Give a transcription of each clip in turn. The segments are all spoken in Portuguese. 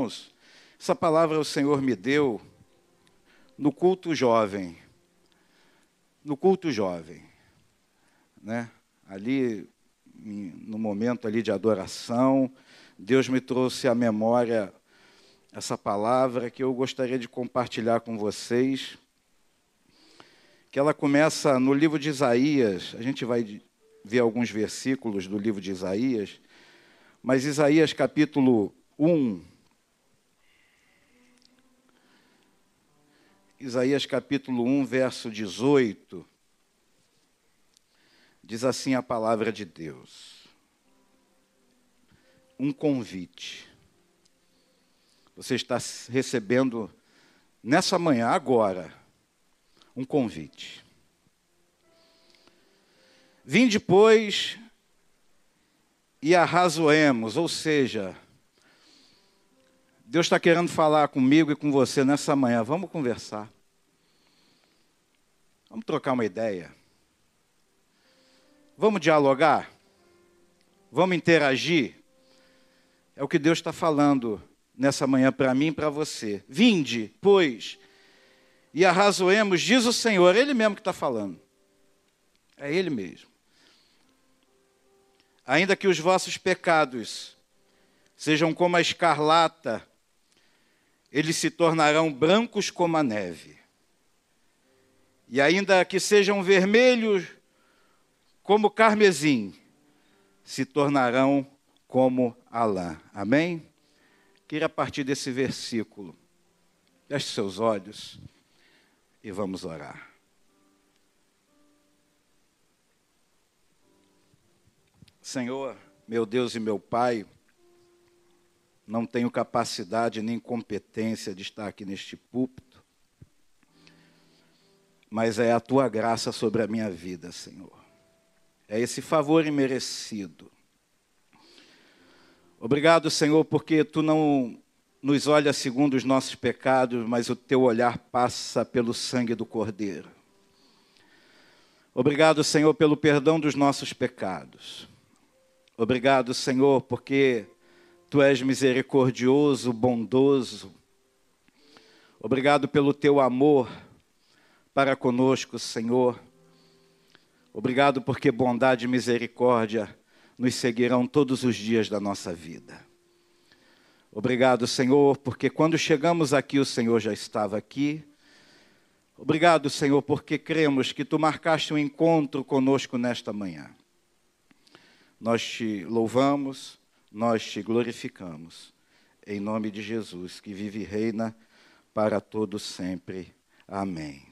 Irmãos, essa palavra o Senhor me deu no culto jovem. No culto jovem. Né? Ali, no momento ali de adoração, Deus me trouxe à memória essa palavra que eu gostaria de compartilhar com vocês. Que ela começa no livro de Isaías, a gente vai ver alguns versículos do livro de Isaías, mas Isaías capítulo 1. Isaías capítulo 1, verso 18. Diz assim a palavra de Deus. Um convite. Você está recebendo nessa manhã, agora, um convite. Vim depois e arrazoemos, ou seja, Deus está querendo falar comigo e com você nessa manhã. Vamos conversar. Vamos trocar uma ideia. Vamos dialogar. Vamos interagir. É o que Deus está falando nessa manhã para mim e para você. Vinde, pois, e arrazoemos, diz o Senhor, Ele mesmo que está falando. É Ele mesmo ainda que os vossos pecados sejam como a escarlata, eles se tornarão brancos como a neve. E ainda que sejam vermelhos como carmesim, se tornarão como a lã. Amém? Queria partir desse versículo. Feche seus olhos e vamos orar. Senhor, meu Deus e meu Pai, não tenho capacidade nem competência de estar aqui neste púlpito, mas é a tua graça sobre a minha vida, Senhor. É esse favor imerecido. Obrigado, Senhor, porque tu não nos olha segundo os nossos pecados, mas o teu olhar passa pelo sangue do Cordeiro. Obrigado, Senhor, pelo perdão dos nossos pecados. Obrigado, Senhor, porque tu és misericordioso, bondoso. Obrigado pelo teu amor para conosco, Senhor. Obrigado porque bondade e misericórdia nos seguirão todos os dias da nossa vida. Obrigado, Senhor, porque quando chegamos aqui, o Senhor já estava aqui. Obrigado, Senhor, porque cremos que tu marcaste um encontro conosco nesta manhã. Nós te louvamos, nós te glorificamos. Em nome de Jesus, que vive e reina para todos sempre. Amém.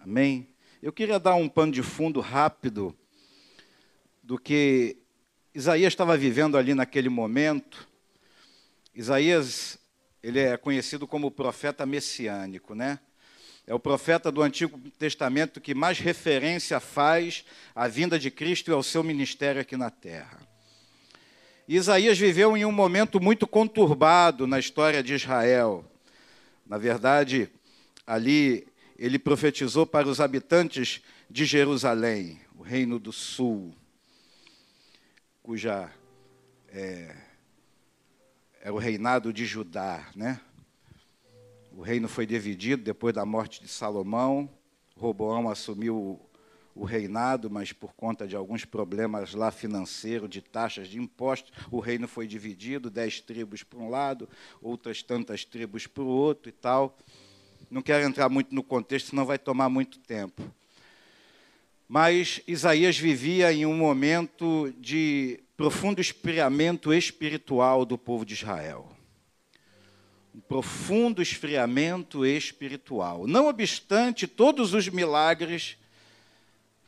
Amém. Eu queria dar um pano de fundo rápido do que Isaías estava vivendo ali naquele momento. Isaías, ele é conhecido como profeta messiânico, né? É o profeta do Antigo Testamento que mais referência faz à vinda de Cristo e ao seu ministério aqui na terra. Isaías viveu em um momento muito conturbado na história de Israel. Na verdade, ali ele profetizou para os habitantes de Jerusalém, o reino do sul, cuja é, é o reinado de Judá, né? O reino foi dividido depois da morte de Salomão. Roboão assumiu o reinado, mas por conta de alguns problemas lá financeiros, de taxas de impostos, o reino foi dividido, dez tribos para um lado, outras tantas tribos para o outro e tal. Não quero entrar muito no contexto, senão vai tomar muito tempo. Mas Isaías vivia em um momento de profundo esfriamento espiritual do povo de Israel um profundo esfriamento espiritual. Não obstante todos os milagres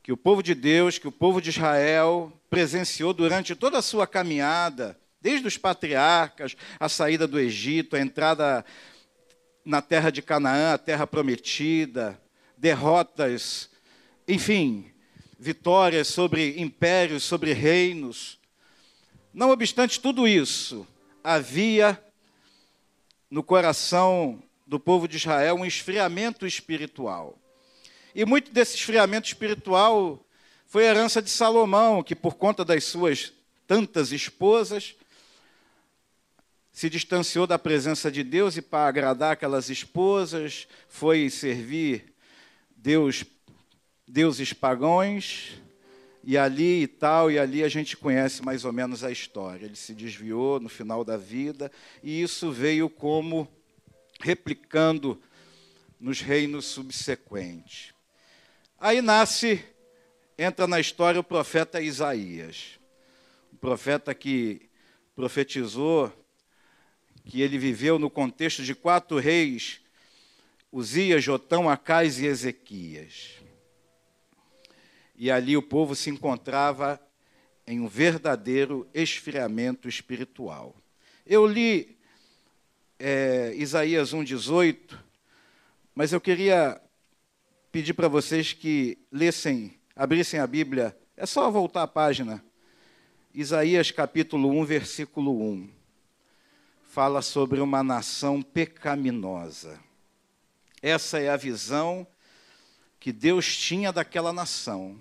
que o povo de Deus, que o povo de Israel presenciou durante toda a sua caminhada, desde os patriarcas, a saída do Egito, a entrada na terra de Canaã, a terra prometida, derrotas, enfim, vitórias sobre impérios, sobre reinos. Não obstante tudo isso, havia no coração do povo de Israel um esfriamento espiritual. E muito desse esfriamento espiritual foi herança de Salomão, que por conta das suas tantas esposas, se distanciou da presença de Deus e, para agradar aquelas esposas, foi servir Deus, deuses pagãos, e ali e tal, e ali a gente conhece mais ou menos a história. Ele se desviou no final da vida, e isso veio como replicando nos reinos subsequentes. Aí nasce, entra na história o profeta Isaías, o profeta que profetizou que ele viveu no contexto de quatro reis, Uzias, Jotão, Acais e Ezequias. E ali o povo se encontrava em um verdadeiro esfriamento espiritual. Eu li é, Isaías 1,18, mas eu queria pedir para vocês que lessem, abrissem a Bíblia, é só voltar a página. Isaías capítulo 1, versículo 1 fala sobre uma nação pecaminosa. Essa é a visão que Deus tinha daquela nação.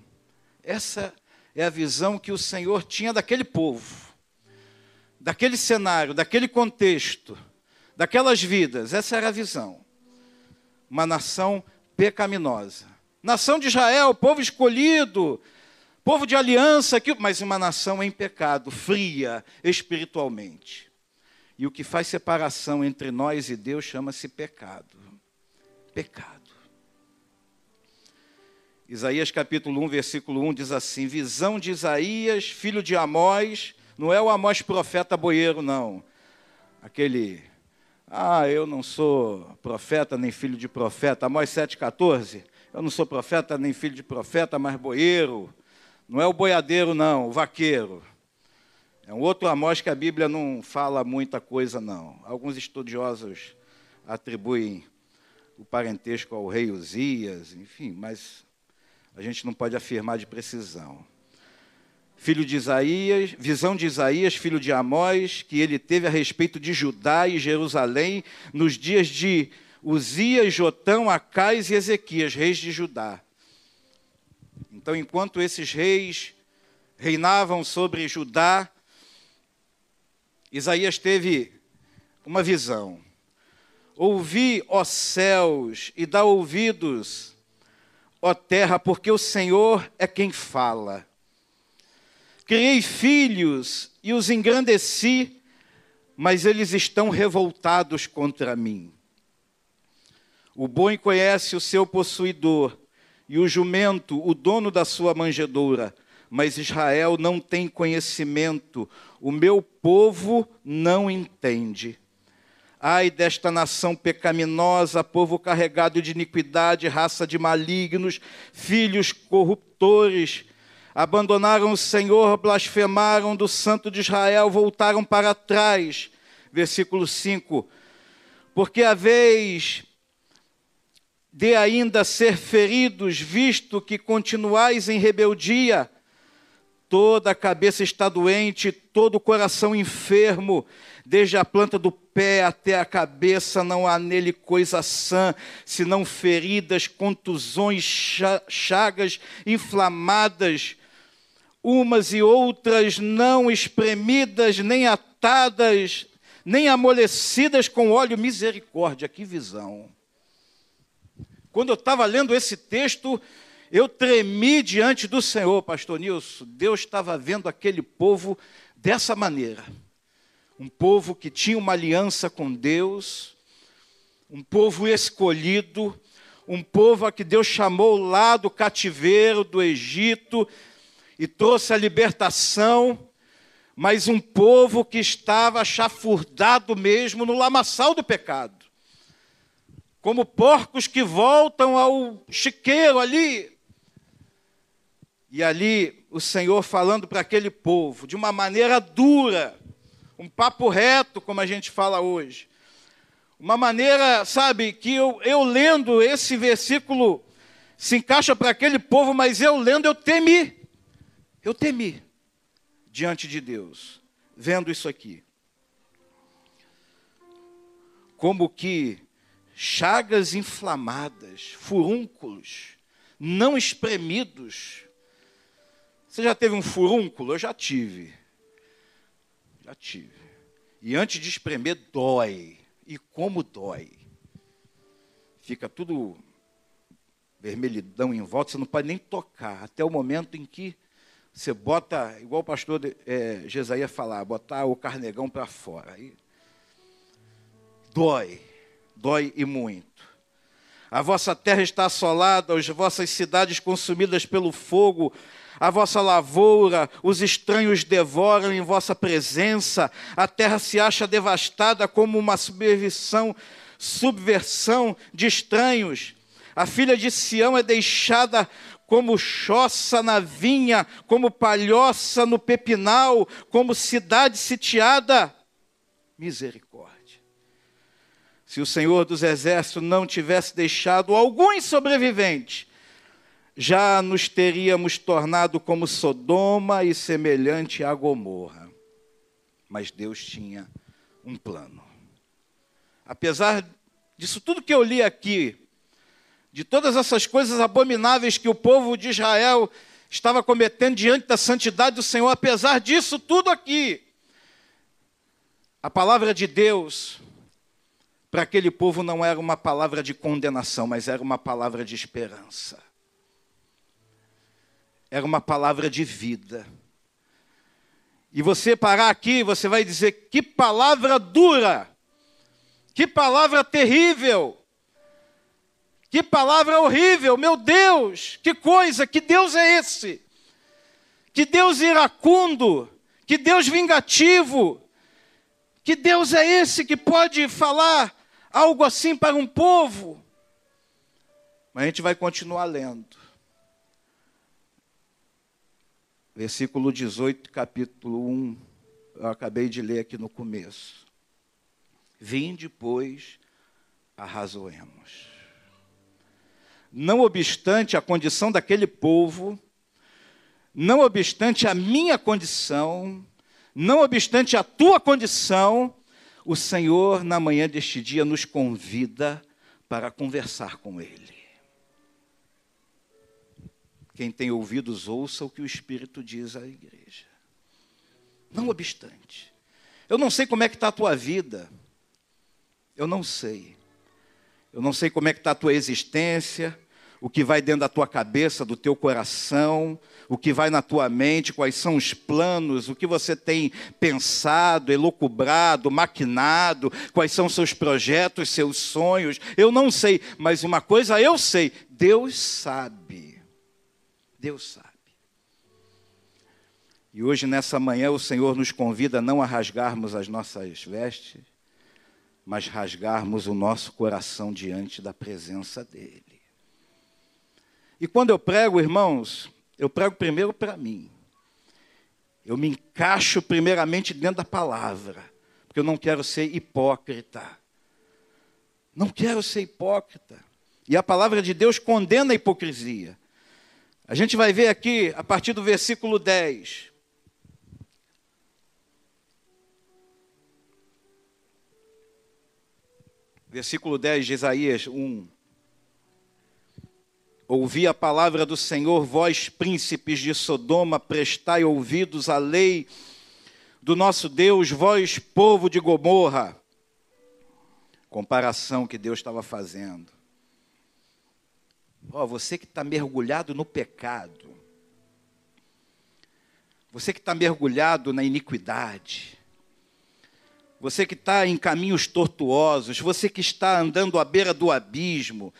Essa é a visão que o Senhor tinha daquele povo, daquele cenário, daquele contexto, daquelas vidas. Essa era a visão. Uma nação pecaminosa. Nação de Israel, povo escolhido, povo de aliança, mas uma nação em pecado, fria espiritualmente. E o que faz separação entre nós e Deus chama-se pecado. Pecado. Isaías capítulo 1, versículo 1 diz assim: Visão de Isaías, filho de Amós, não é o Amós profeta boieiro, não. Aquele, ah, eu não sou profeta nem filho de profeta. Amós 7,14. Eu não sou profeta nem filho de profeta, mas boieiro. Não é o boiadeiro, não, o vaqueiro. É um outro Amós que a Bíblia não fala muita coisa, não. Alguns estudiosos atribuem o parentesco ao rei Uzias, enfim, mas a gente não pode afirmar de precisão. Filho de Isaías, visão de Isaías, filho de Amós, que ele teve a respeito de Judá e Jerusalém nos dias de Uzias, Jotão, Acais e Ezequias, reis de Judá. Então, enquanto esses reis reinavam sobre Judá, Isaías teve uma visão. Ouvi, ó céus, e dá ouvidos, ó terra, porque o Senhor é quem fala. Criei filhos e os engrandeci, mas eles estão revoltados contra mim. O boi conhece o seu possuidor, e o jumento, o dono da sua manjedoura mas Israel não tem conhecimento, o meu povo não entende. Ai desta nação pecaminosa, povo carregado de iniquidade, raça de malignos, filhos corruptores, abandonaram o Senhor, blasfemaram do Santo de Israel, voltaram para trás. Versículo 5: Porque a vez de ainda ser feridos, visto que continuais em rebeldia, Toda a cabeça está doente, todo o coração enfermo, desde a planta do pé até a cabeça, não há nele coisa sã, senão feridas, contusões, chagas inflamadas, umas e outras não espremidas, nem atadas, nem amolecidas com óleo. Misericórdia, que visão. Quando eu estava lendo esse texto, eu tremi diante do Senhor, pastor Nilson. Deus estava vendo aquele povo dessa maneira. Um povo que tinha uma aliança com Deus, um povo escolhido, um povo a que Deus chamou lá do cativeiro do Egito e trouxe a libertação, mas um povo que estava chafurdado mesmo no lamaçal do pecado. Como porcos que voltam ao chiqueiro ali, e ali o Senhor falando para aquele povo de uma maneira dura, um papo reto, como a gente fala hoje. Uma maneira, sabe, que eu, eu lendo esse versículo se encaixa para aquele povo, mas eu lendo eu temi. Eu temi diante de Deus, vendo isso aqui. Como que chagas inflamadas, furúnculos, não espremidos, você já teve um furúnculo? Eu já tive. Já tive. E antes de espremer, dói. E como dói. Fica tudo vermelhidão em volta, você não pode nem tocar, até o momento em que você bota, igual o pastor é, Jesaia falar, botar o carnegão para fora. Dói, dói e muito. A vossa terra está assolada, as vossas cidades consumidas pelo fogo, a vossa lavoura, os estranhos devoram em vossa presença, a terra se acha devastada como uma subversão, subversão de estranhos. A filha de Sião é deixada como choça na vinha, como palhoça no pepinal, como cidade sitiada. Misericórdia. Se o Senhor dos Exércitos não tivesse deixado alguns sobreviventes, já nos teríamos tornado como Sodoma e semelhante a Gomorra. Mas Deus tinha um plano. Apesar disso tudo que eu li aqui, de todas essas coisas abomináveis que o povo de Israel estava cometendo diante da santidade do Senhor, apesar disso tudo aqui, a palavra de Deus para aquele povo não era uma palavra de condenação, mas era uma palavra de esperança. Era uma palavra de vida. E você parar aqui, você vai dizer: que palavra dura, que palavra terrível. Que palavra horrível, meu Deus, que coisa, que Deus é esse? Que Deus iracundo, que Deus vingativo, que Deus é esse que pode falar algo assim para um povo? Mas a gente vai continuar lendo. Versículo 18, capítulo 1, eu acabei de ler aqui no começo. Vinde, pois, arrazoemos não obstante a condição daquele povo, não obstante a minha condição, não obstante a tua condição, o Senhor, na manhã deste dia, nos convida para conversar com Ele. Quem tem ouvidos, ouça o que o Espírito diz à igreja. Não obstante. Eu não sei como é que está a tua vida. Eu não sei. Eu não sei como é que está a tua existência, o que vai dentro da tua cabeça, do teu coração, o que vai na tua mente, quais são os planos, o que você tem pensado, elocubrado, maquinado, quais são seus projetos, seus sonhos. Eu não sei, mas uma coisa eu sei: Deus sabe. Deus sabe. E hoje, nessa manhã, o Senhor nos convida não a rasgarmos as nossas vestes, mas rasgarmos o nosso coração diante da presença dEle. E quando eu prego, irmãos, eu prego primeiro para mim. Eu me encaixo primeiramente dentro da palavra, porque eu não quero ser hipócrita. Não quero ser hipócrita. E a palavra de Deus condena a hipocrisia. A gente vai ver aqui, a partir do versículo 10. Versículo 10 de Isaías 1. Ouvi a palavra do Senhor, vós príncipes de Sodoma, prestai ouvidos à lei do nosso Deus, vós povo de Gomorra. Comparação que Deus estava fazendo. Ó, oh, você que está mergulhado no pecado, você que está mergulhado na iniquidade, você que está em caminhos tortuosos, você que está andando à beira do abismo,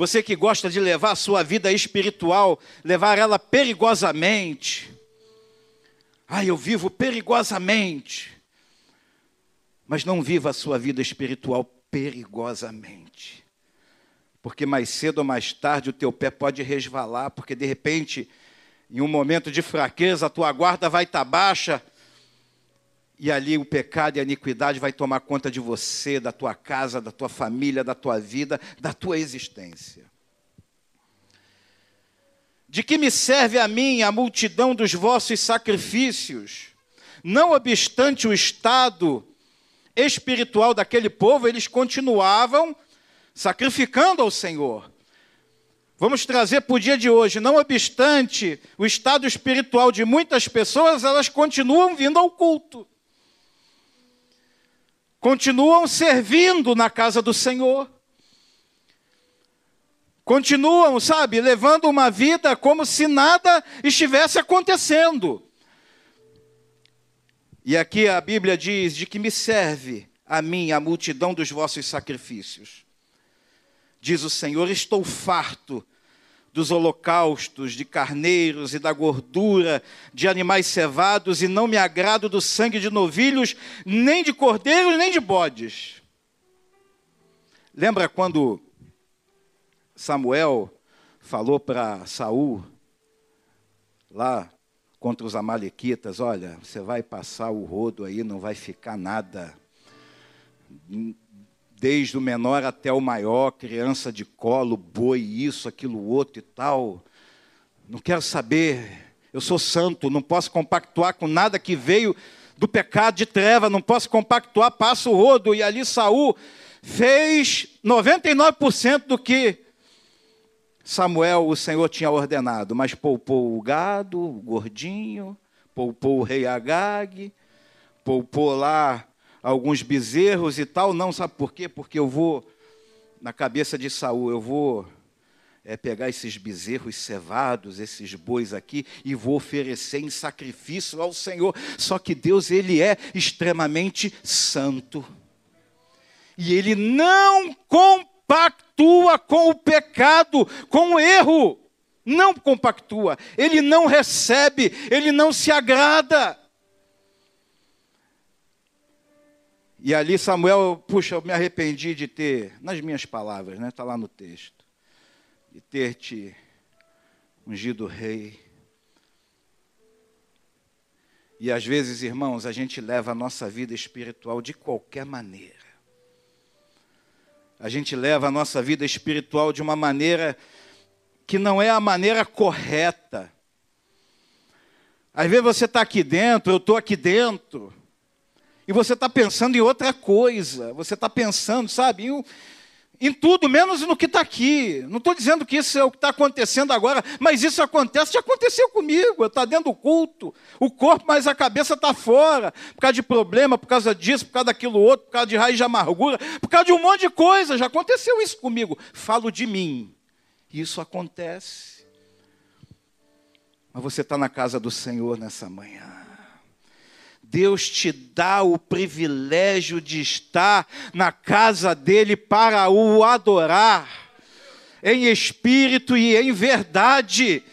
você que gosta de levar a sua vida espiritual, levar ela perigosamente. Ah, eu vivo perigosamente. Mas não viva a sua vida espiritual perigosamente. Porque mais cedo ou mais tarde o teu pé pode resvalar, porque de repente, em um momento de fraqueza, a tua guarda vai estar baixa e ali o pecado e a iniquidade vai tomar conta de você, da tua casa, da tua família, da tua vida, da tua existência. De que me serve a mim a multidão dos vossos sacrifícios? Não obstante o estado espiritual daquele povo, eles continuavam sacrificando ao Senhor. Vamos trazer para o dia de hoje, não obstante o estado espiritual de muitas pessoas, elas continuam vindo ao culto. Continuam servindo na casa do Senhor. Continuam, sabe, levando uma vida como se nada estivesse acontecendo. E aqui a Bíblia diz: de que me serve a mim a multidão dos vossos sacrifícios? Diz o Senhor: estou farto dos holocaustos de carneiros e da gordura de animais cevados, e não me agrado do sangue de novilhos, nem de cordeiros, nem de bodes. Lembra quando Samuel falou para Saul, lá contra os amalequitas, olha, você vai passar o rodo aí, não vai ficar nada desde o menor até o maior, criança de colo, boi, isso, aquilo, outro e tal. Não quero saber, eu sou santo, não posso compactuar com nada que veio do pecado de treva, não posso compactuar, passo o rodo. E ali Saul fez 99% do que Samuel, o Senhor, tinha ordenado, mas poupou o gado, o gordinho, poupou o rei Agag, poupou lá alguns bezerros e tal. Não, sabe por quê? Porque eu vou, na cabeça de Saul, eu vou é, pegar esses bezerros cevados, esses bois aqui, e vou oferecer em sacrifício ao Senhor. Só que Deus, Ele é extremamente santo. E Ele não compactua com o pecado, com o erro. Não compactua. Ele não recebe, Ele não se agrada. E ali Samuel, puxa, eu me arrependi de ter, nas minhas palavras, né? Está lá no texto, de ter te ungido rei. E às vezes, irmãos, a gente leva a nossa vida espiritual de qualquer maneira. A gente leva a nossa vida espiritual de uma maneira que não é a maneira correta. Às vezes você está aqui dentro, eu estou aqui dentro e você está pensando em outra coisa, você está pensando, sabe, em, em, tudo, menos no que está aqui. Não estou dizendo que isso é o que está acontecendo agora, mas isso acontece, já aconteceu comigo, está dentro do culto, o corpo, mas a cabeça está fora, por causa de problema, por causa disso, por causa daquilo outro, por causa de raiz de amargura, por causa de um monte de coisa, já aconteceu isso comigo. Falo de mim, isso acontece. Mas você está na casa do Senhor nessa manhã. Deus te dá o privilégio de estar na casa dele para o adorar, em espírito e em verdade.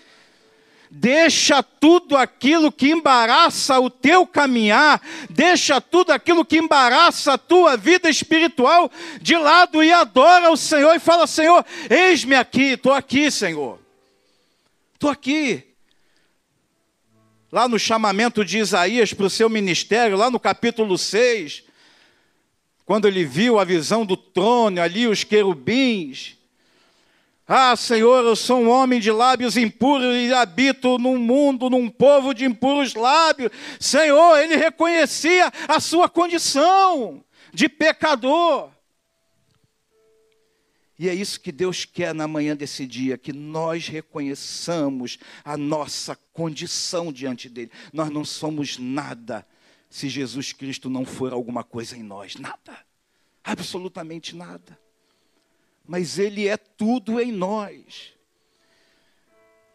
Deixa tudo aquilo que embaraça o teu caminhar, deixa tudo aquilo que embaraça a tua vida espiritual de lado e adora o Senhor e fala: Senhor, eis-me aqui, estou aqui, Senhor, estou aqui lá no chamamento de Isaías para o seu ministério, lá no capítulo 6, quando ele viu a visão do trono, ali os querubins. Ah, Senhor, eu sou um homem de lábios impuros e habito num mundo, num povo de impuros lábios. Senhor, ele reconhecia a sua condição de pecador. E é isso que Deus quer na manhã desse dia, que nós reconheçamos a nossa condição diante dele. Nós não somos nada se Jesus Cristo não for alguma coisa em nós, nada. Absolutamente nada. Mas ele é tudo em nós.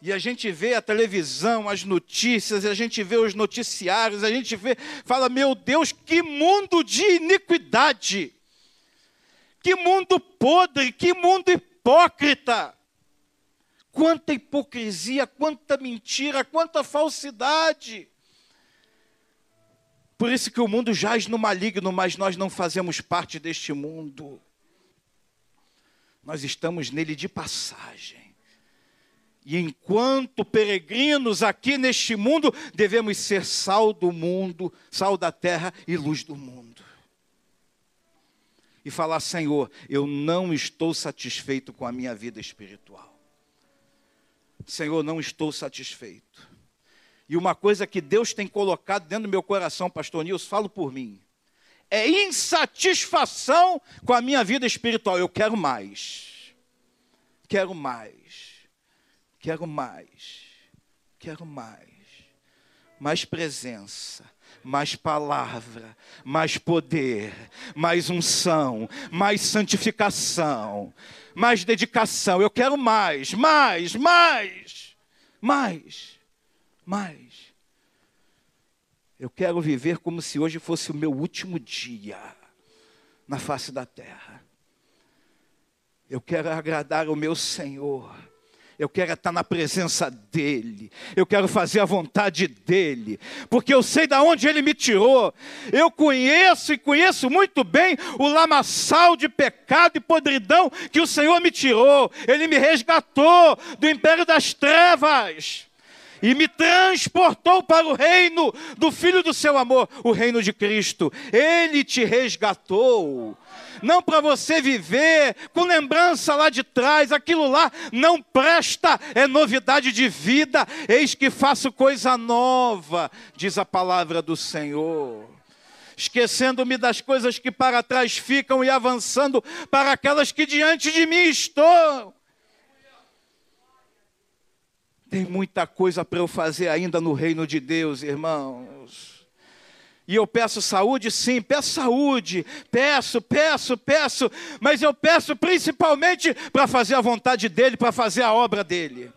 E a gente vê a televisão, as notícias, a gente vê os noticiários, a gente vê, fala, meu Deus, que mundo de iniquidade. Que mundo podre, que mundo hipócrita. Quanta hipocrisia, quanta mentira, quanta falsidade. Por isso que o mundo jaz no maligno, mas nós não fazemos parte deste mundo. Nós estamos nele de passagem. E enquanto peregrinos aqui neste mundo, devemos ser sal do mundo, sal da terra e luz do mundo e falar: Senhor, eu não estou satisfeito com a minha vida espiritual. Senhor, não estou satisfeito. E uma coisa que Deus tem colocado dentro do meu coração, pastor Nilson, falo por mim, é insatisfação com a minha vida espiritual. Eu quero mais. Quero mais. Quero mais. Quero mais. Mais presença mais palavra, mais poder, mais unção, mais santificação, mais dedicação. Eu quero mais, mais, mais, mais, mais. Eu quero viver como se hoje fosse o meu último dia na face da terra. Eu quero agradar o meu Senhor. Eu quero estar na presença dEle. Eu quero fazer a vontade dEle. Porque eu sei de onde Ele me tirou. Eu conheço e conheço muito bem o lamaçal de pecado e podridão que o Senhor me tirou. Ele me resgatou do império das trevas e me transportou para o reino do Filho do seu amor, o reino de Cristo. Ele te resgatou. Não para você viver com lembrança lá de trás, aquilo lá não presta, é novidade de vida. Eis que faço coisa nova, diz a palavra do Senhor esquecendo-me das coisas que para trás ficam e avançando para aquelas que diante de mim estão. Tem muita coisa para eu fazer ainda no reino de Deus, irmãos. E eu peço saúde, sim, peço saúde, peço, peço, peço, mas eu peço principalmente para fazer a vontade dEle, para fazer a obra dEle.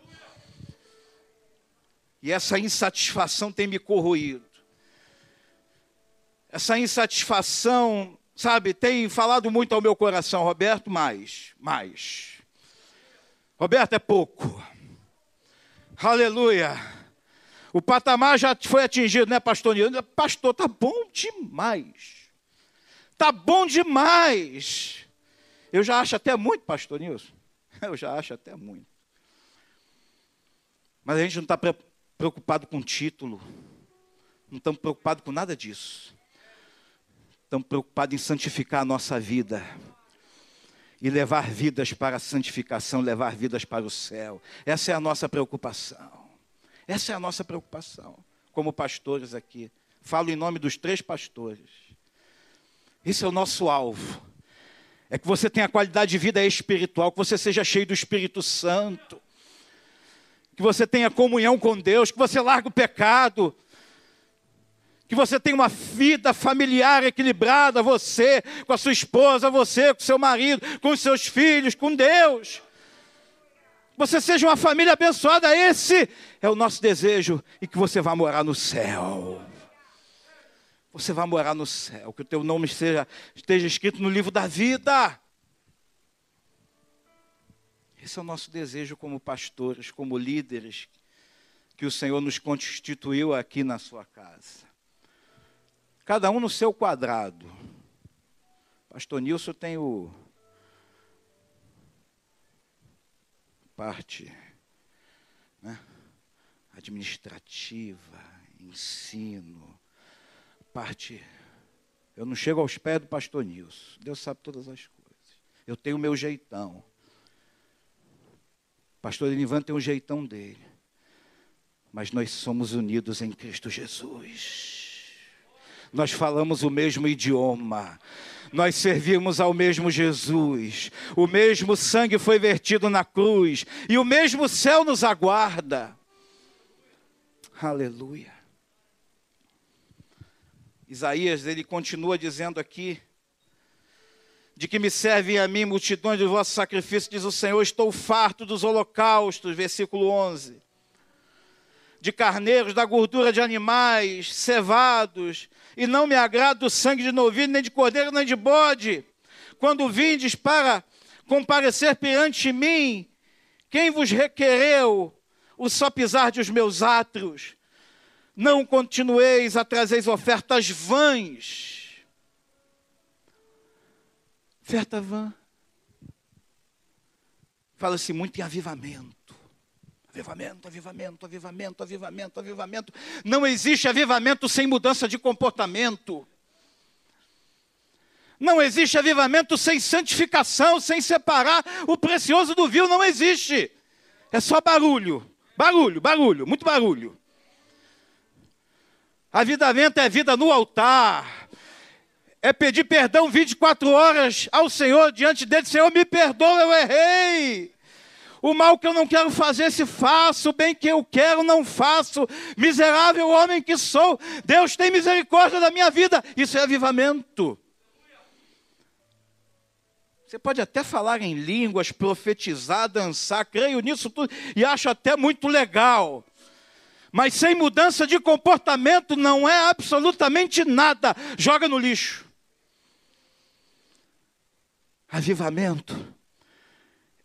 E essa insatisfação tem me corroído. Essa insatisfação, sabe, tem falado muito ao meu coração, Roberto, mais, mais. Roberto é pouco. Aleluia. O patamar já foi atingido, né, pastor Nilson? Pastor, tá bom demais. Tá bom demais. Eu já acho até muito, pastor Nilson. Eu já acho até muito. Mas a gente não está preocupado com título. Não estamos preocupados com nada disso. Estamos preocupados em santificar a nossa vida e levar vidas para a santificação, levar vidas para o céu. Essa é a nossa preocupação. Essa é a nossa preocupação, como pastores aqui. Falo em nome dos três pastores. Esse é o nosso alvo. É que você tenha qualidade de vida espiritual, que você seja cheio do Espírito Santo, que você tenha comunhão com Deus, que você largue o pecado, que você tenha uma vida familiar equilibrada, você com a sua esposa, você com seu marido, com os seus filhos, com Deus. Você seja uma família abençoada, esse é o nosso desejo e que você vá morar no céu. Você vai morar no céu, que o teu nome esteja, esteja escrito no livro da vida. Esse é o nosso desejo como pastores, como líderes, que o Senhor nos constituiu aqui na sua casa cada um no seu quadrado. Pastor Nilson tem o parte né, administrativa, ensino, parte. Eu não chego aos pés do pastor Nilson. Deus sabe todas as coisas. Eu tenho o meu jeitão. pastor Enivan tem o jeitão dele. Mas nós somos unidos em Cristo Jesus nós falamos o mesmo idioma. Nós servimos ao mesmo Jesus. O mesmo sangue foi vertido na cruz. E o mesmo céu nos aguarda. Aleluia. Isaías, ele continua dizendo aqui: de que me servem a mim multidões de vossos sacrifícios, diz o Senhor, estou farto dos holocaustos, versículo 11. De carneiros, da gordura de animais, cevados, e não me agrada o sangue de novilho, nem de cordeiro, nem de bode. Quando vindes para comparecer perante mim, quem vos requereu o só pisar de os meus átrios? Não continueis a trazer ofertas vãs. Oferta vã. Fala-se muito em avivamento. Avivamento, avivamento, avivamento, avivamento, avivamento. Não existe avivamento sem mudança de comportamento. Não existe avivamento sem santificação, sem separar o precioso do vil, não existe. É só barulho, barulho, barulho, muito barulho. Avivamento é vida no altar, é pedir perdão 24 horas ao Senhor diante dele: Senhor, me perdoa, eu errei. O mal que eu não quero fazer, se faço, o bem que eu quero, não faço. Miserável homem que sou, Deus tem misericórdia da minha vida. Isso é avivamento. Você pode até falar em línguas, profetizar, dançar, creio nisso tudo e acho até muito legal. Mas sem mudança de comportamento não é absolutamente nada. Joga no lixo. Avivamento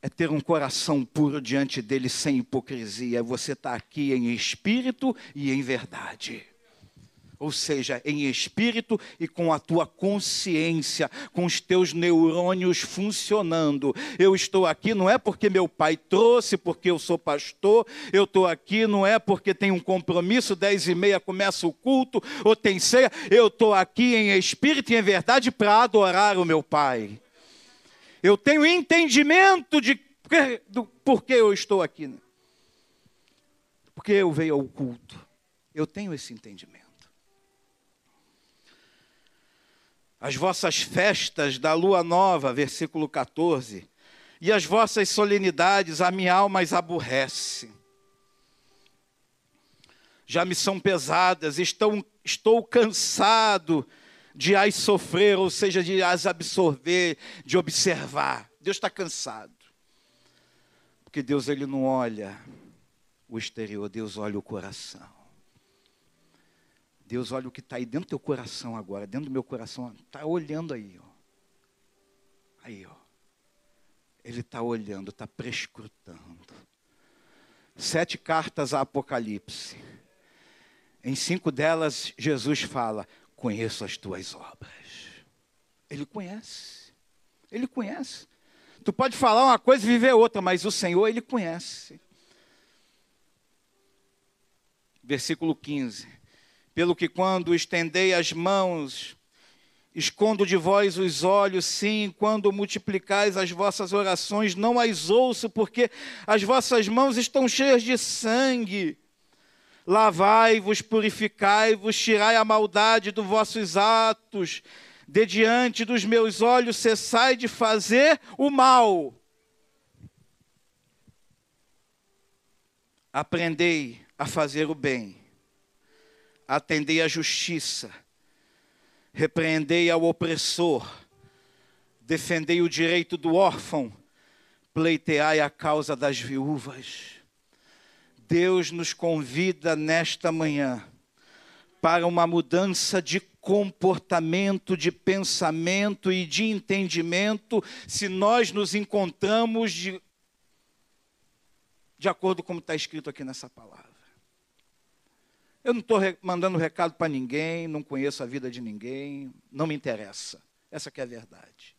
é ter um coração puro diante dele sem hipocrisia. Você está aqui em espírito e em verdade ou seja, em espírito e com a tua consciência, com os teus neurônios funcionando. Eu estou aqui não é porque meu pai trouxe, porque eu sou pastor, eu estou aqui não é porque tem um compromisso, dez e meia começa o culto, ou tem ceia, eu estou aqui em espírito e em verdade para adorar o meu pai. Eu tenho entendimento de do porquê eu estou aqui. Porque eu veio ao culto. Eu tenho esse entendimento. as vossas festas da lua nova, versículo 14, e as vossas solenidades, a minha alma as aborrece. Já me são pesadas, estou cansado de as sofrer, ou seja, de as absorver, de observar. Deus está cansado. Porque Deus ele não olha o exterior, Deus olha o coração. Deus olha o que está aí dentro do teu coração agora, dentro do meu coração, está olhando aí, ó. Aí, ó. Ele está olhando, está prescrutando. Sete cartas a Apocalipse. Em cinco delas, Jesus fala: Conheço as tuas obras. Ele conhece. Ele conhece. Tu pode falar uma coisa e viver outra, mas o Senhor, Ele conhece. Versículo 15 pelo que quando estendei as mãos, escondo de vós os olhos, sim, quando multiplicais as vossas orações, não as ouço, porque as vossas mãos estão cheias de sangue. Lavai-vos, purificai-vos, tirai a maldade dos vossos atos, de diante dos meus olhos cessai de fazer o mal. Aprendei a fazer o bem. Atendei à justiça, repreendei ao opressor, defendei o direito do órfão, pleiteai a causa das viúvas. Deus nos convida nesta manhã para uma mudança de comportamento, de pensamento e de entendimento, se nós nos encontramos de, de acordo com está escrito aqui nessa palavra. Eu não estou mandando recado para ninguém, não conheço a vida de ninguém, não me interessa. Essa é a verdade.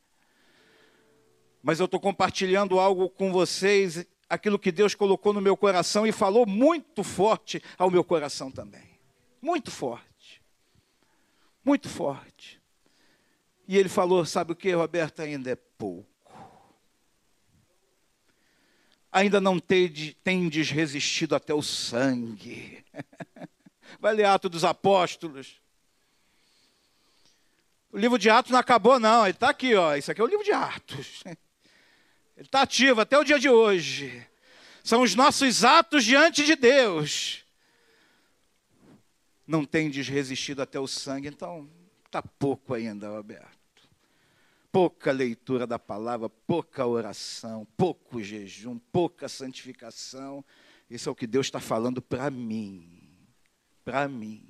Mas eu estou compartilhando algo com vocês, aquilo que Deus colocou no meu coração e falou muito forte ao meu coração também. Muito forte. Muito forte. E ele falou: sabe o que, Roberto? Ainda é pouco. Ainda não tendes resistido até o sangue. Vai ler Atos dos Apóstolos. O livro de Atos não acabou, não. Ele está aqui, ó. Isso aqui é o livro de Atos. Ele está ativo até o dia de hoje. São os nossos atos diante de Deus. Não tem desresistido até o sangue, então está pouco ainda, Roberto. Pouca leitura da palavra, pouca oração, pouco jejum, pouca santificação. Isso é o que Deus está falando para mim para mim.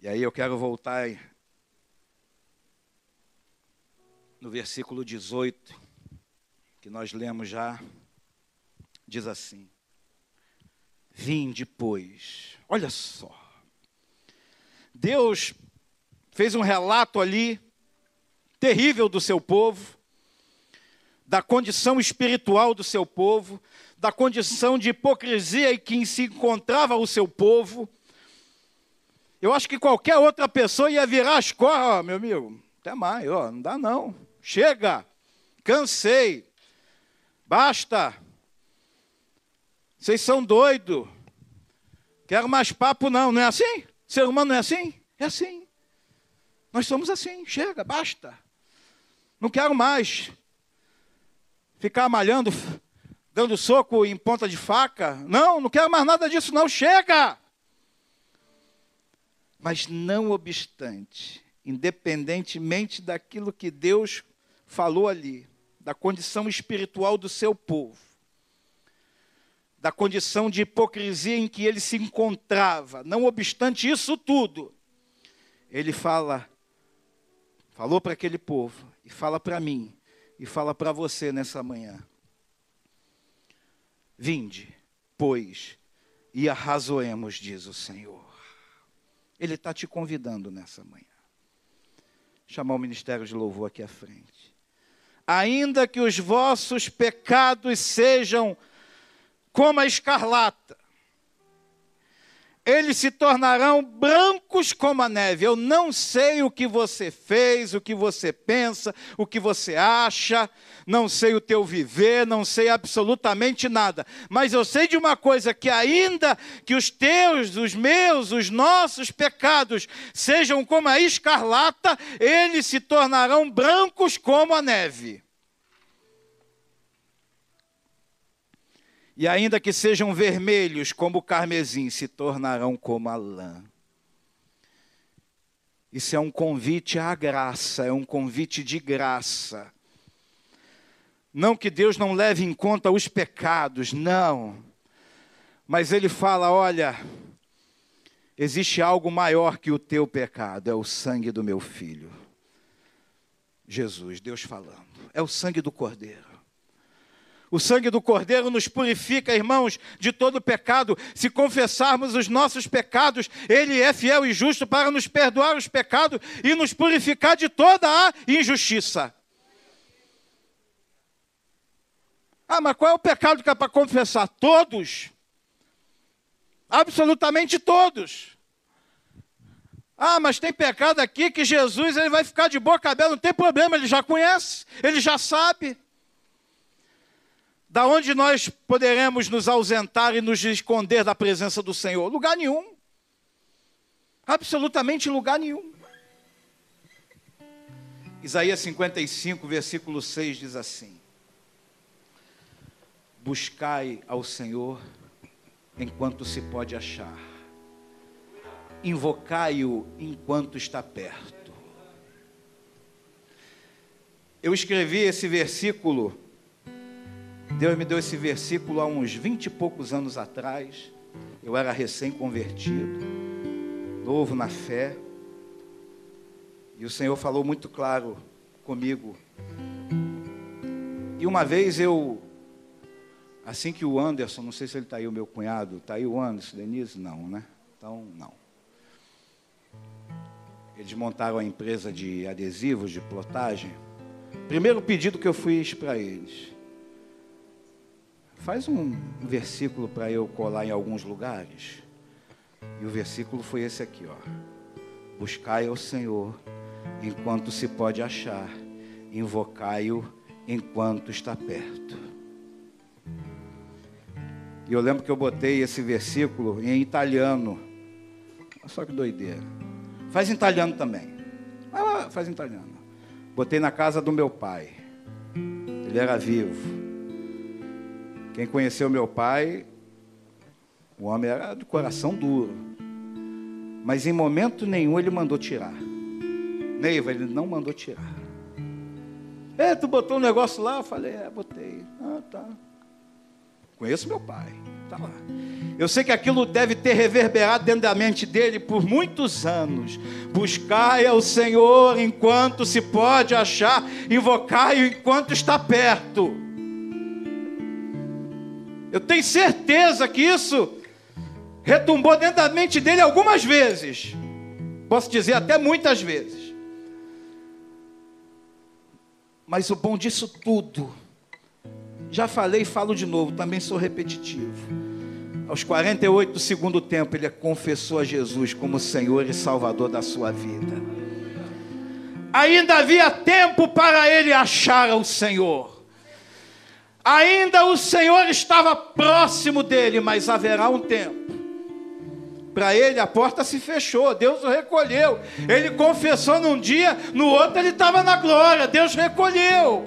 E aí eu quero voltar no versículo 18, que nós lemos já, diz assim: Vim depois. Olha só. Deus fez um relato ali terrível do seu povo, da condição espiritual do seu povo, da condição de hipocrisia em que se encontrava o seu povo. Eu acho que qualquer outra pessoa ia virar as costas, oh, meu amigo, até mais, ó, não dá não. Chega, cansei, basta. Vocês são doidos. Quero mais papo não, não é assim? Ser humano não é assim? É assim. Nós somos assim, chega, basta. Não quero mais. ficar malhando, dando soco em ponta de faca. Não, não quero mais nada disso, não. Chega! Mas não obstante, independentemente daquilo que Deus falou ali, da condição espiritual do seu povo, da condição de hipocrisia em que ele se encontrava, não obstante isso tudo, ele fala, falou para aquele povo, e fala para mim, e fala para você nessa manhã. Vinde, pois, e arrazoemos, diz o Senhor. Ele está te convidando nessa manhã. Chamar o ministério de louvor aqui à frente. Ainda que os vossos pecados sejam como a escarlata, eles se tornarão brancos como a neve. Eu não sei o que você fez, o que você pensa, o que você acha, não sei o teu viver, não sei absolutamente nada. Mas eu sei de uma coisa: que ainda que os teus, os meus, os nossos pecados sejam como a escarlata, eles se tornarão brancos como a neve. E ainda que sejam vermelhos como o carmesim, se tornarão como a lã. Isso é um convite à graça, é um convite de graça. Não que Deus não leve em conta os pecados, não. Mas Ele fala: olha, existe algo maior que o teu pecado, é o sangue do meu filho. Jesus, Deus falando, é o sangue do Cordeiro. O sangue do Cordeiro nos purifica, irmãos, de todo pecado. Se confessarmos os nossos pecados, Ele é fiel e justo para nos perdoar os pecados e nos purificar de toda a injustiça. Ah, mas qual é o pecado que é para confessar? Todos. Absolutamente todos. Ah, mas tem pecado aqui que Jesus ele vai ficar de boca aberta, não tem problema, ele já conhece, ele já sabe. Da onde nós poderemos nos ausentar e nos esconder da presença do Senhor? Lugar nenhum. Absolutamente lugar nenhum. Isaías 55, versículo 6 diz assim: Buscai ao Senhor enquanto se pode achar, invocai-o enquanto está perto. Eu escrevi esse versículo Deus me deu esse versículo há uns vinte e poucos anos atrás. Eu era recém-convertido, novo na fé. E o Senhor falou muito claro comigo. E uma vez eu, assim que o Anderson, não sei se ele está aí, o meu cunhado, está aí o Anderson, Denise? Não, né? Então, não. Eles montaram a empresa de adesivos, de plotagem. Primeiro pedido que eu fiz para eles Faz um versículo para eu colar em alguns lugares. E o versículo foi esse aqui, ó. Buscai ao Senhor enquanto se pode achar, invocai-o enquanto está perto. E eu lembro que eu botei esse versículo em italiano. Olha só que doideira. Faz em italiano também. Faz em italiano. Botei na casa do meu pai. Ele era vivo. Quem conheceu meu pai, o homem era de coração duro. Mas em momento nenhum ele mandou tirar. Neiva, ele não mandou tirar. É, tu botou um negócio lá? Eu falei, é, botei. Ah, tá. Conheço meu pai. Tá lá. Eu sei que aquilo deve ter reverberado dentro da mente dele por muitos anos. Buscai ao Senhor enquanto se pode achar, invocai-o enquanto está perto. Eu tenho certeza que isso retumbou dentro da mente dele algumas vezes. Posso dizer até muitas vezes. Mas o bom disso tudo, já falei e falo de novo, também sou repetitivo. Aos 48 do segundo tempo, ele confessou a Jesus como Senhor e Salvador da sua vida. Ainda havia tempo para ele achar o Senhor. Ainda o Senhor estava próximo dele, mas haverá um tempo. Para ele a porta se fechou, Deus o recolheu. Ele confessou num dia, no outro ele estava na glória, Deus recolheu.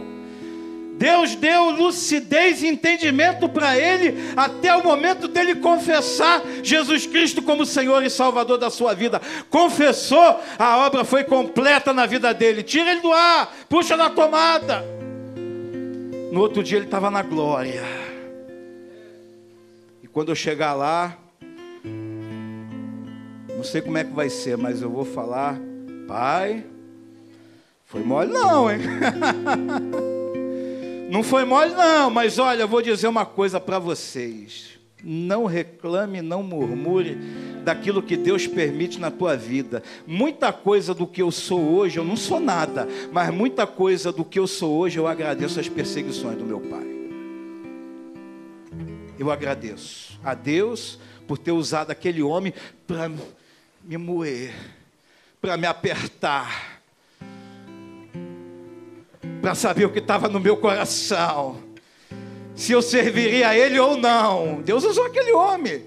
Deus deu lucidez e entendimento para ele até o momento dele confessar Jesus Cristo como Senhor e Salvador da sua vida. Confessou, a obra foi completa na vida dele. Tira ele do ar, puxa na tomada. No outro dia ele estava na glória. E quando eu chegar lá, não sei como é que vai ser, mas eu vou falar, Pai, foi mole não, hein? Não foi mole, não, mas olha, eu vou dizer uma coisa para vocês. Não reclame, não murmure daquilo que Deus permite na tua vida. Muita coisa do que eu sou hoje, eu não sou nada, mas muita coisa do que eu sou hoje, eu agradeço as perseguições do meu pai. Eu agradeço a Deus por ter usado aquele homem para me moer, para me apertar para saber o que estava no meu coração, se eu serviria a ele ou não. Deus usou aquele homem.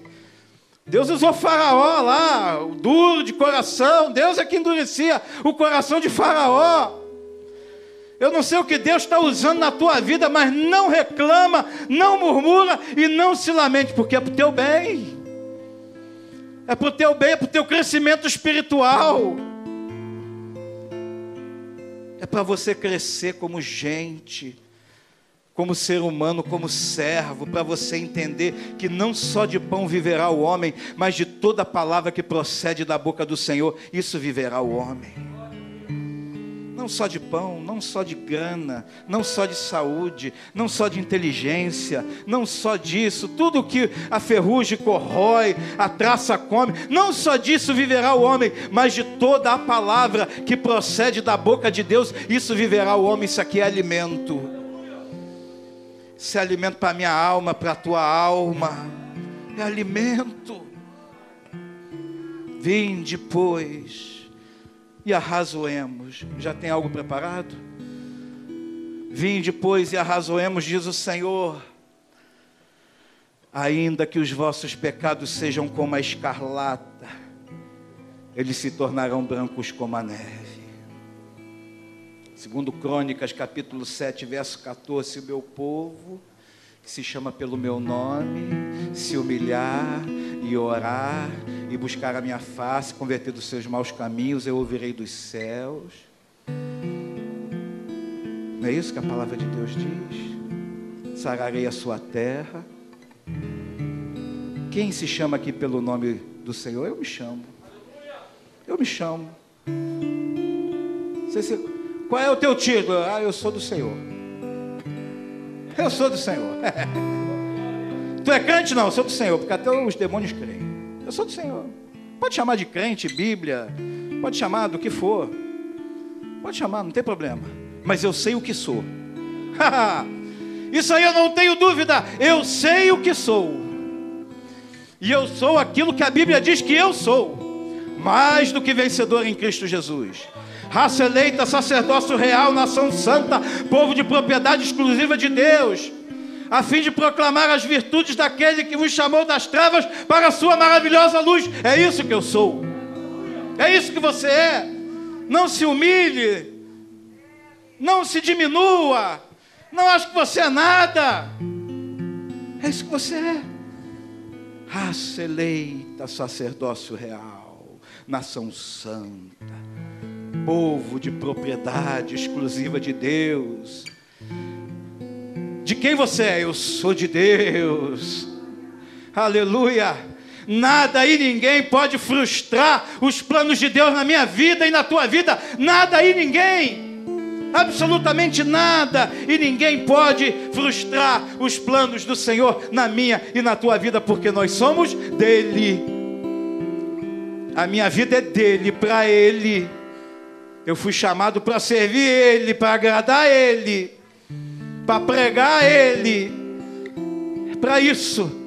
Deus usou Faraó lá, duro de coração. Deus é que endurecia o coração de Faraó. Eu não sei o que Deus está usando na tua vida, mas não reclama, não murmura e não se lamente, porque é para o teu bem. É para o teu bem, é para o teu crescimento espiritual é para você crescer como gente, como ser humano, como servo, para você entender que não só de pão viverá o homem, mas de toda palavra que procede da boca do Senhor, isso viverá o homem não só de pão, não só de grana, não só de saúde, não só de inteligência, não só disso, tudo que a ferrugem corrói, a traça come, não só disso viverá o homem, mas de toda a palavra que procede da boca de Deus, isso viverá o homem, isso aqui é alimento. É alimento para a minha alma, para a tua alma, é alimento. Vinde, pois e arrazoemos. Já tem algo preparado? Vim depois e arrazoemos, diz o Senhor. Ainda que os vossos pecados sejam como a escarlata, eles se tornarão brancos como a neve. Segundo Crônicas, capítulo 7, verso 14, o meu povo que se chama pelo meu nome, se humilhar e orar e buscar a minha face, converter dos seus maus caminhos, eu ouvirei dos céus. Não é isso que a palavra de Deus diz? Sararei a sua terra. Quem se chama aqui pelo nome do Senhor? Eu me chamo. Eu me chamo. Qual é o teu título? Ah, eu sou do Senhor. Eu sou do Senhor. tu é crente? Não, eu sou do Senhor, porque até os demônios creem. Eu sou do Senhor. Pode chamar de crente, Bíblia, pode chamar do que for. Pode chamar, não tem problema. Mas eu sei o que sou. Isso aí eu não tenho dúvida. Eu sei o que sou. E eu sou aquilo que a Bíblia diz que eu sou. Mais do que vencedor em Cristo Jesus raça eleita, sacerdócio real, nação santa, povo de propriedade exclusiva de Deus, a fim de proclamar as virtudes daquele que vos chamou das trevas para a sua maravilhosa luz. É isso que eu sou. É isso que você é. Não se humilhe, não se diminua, não acho que você é nada. É isso que você é. Raça eleita, sacerdócio real, nação santa povo de propriedade exclusiva de Deus. De quem você é? Eu sou de Deus. Aleluia. Nada e ninguém pode frustrar os planos de Deus na minha vida e na tua vida. Nada e ninguém. Absolutamente nada e ninguém pode frustrar os planos do Senhor na minha e na tua vida, porque nós somos dele. A minha vida é dele, para ele. Eu fui chamado para servir Ele, para agradar Ele, para pregar Ele. É para isso.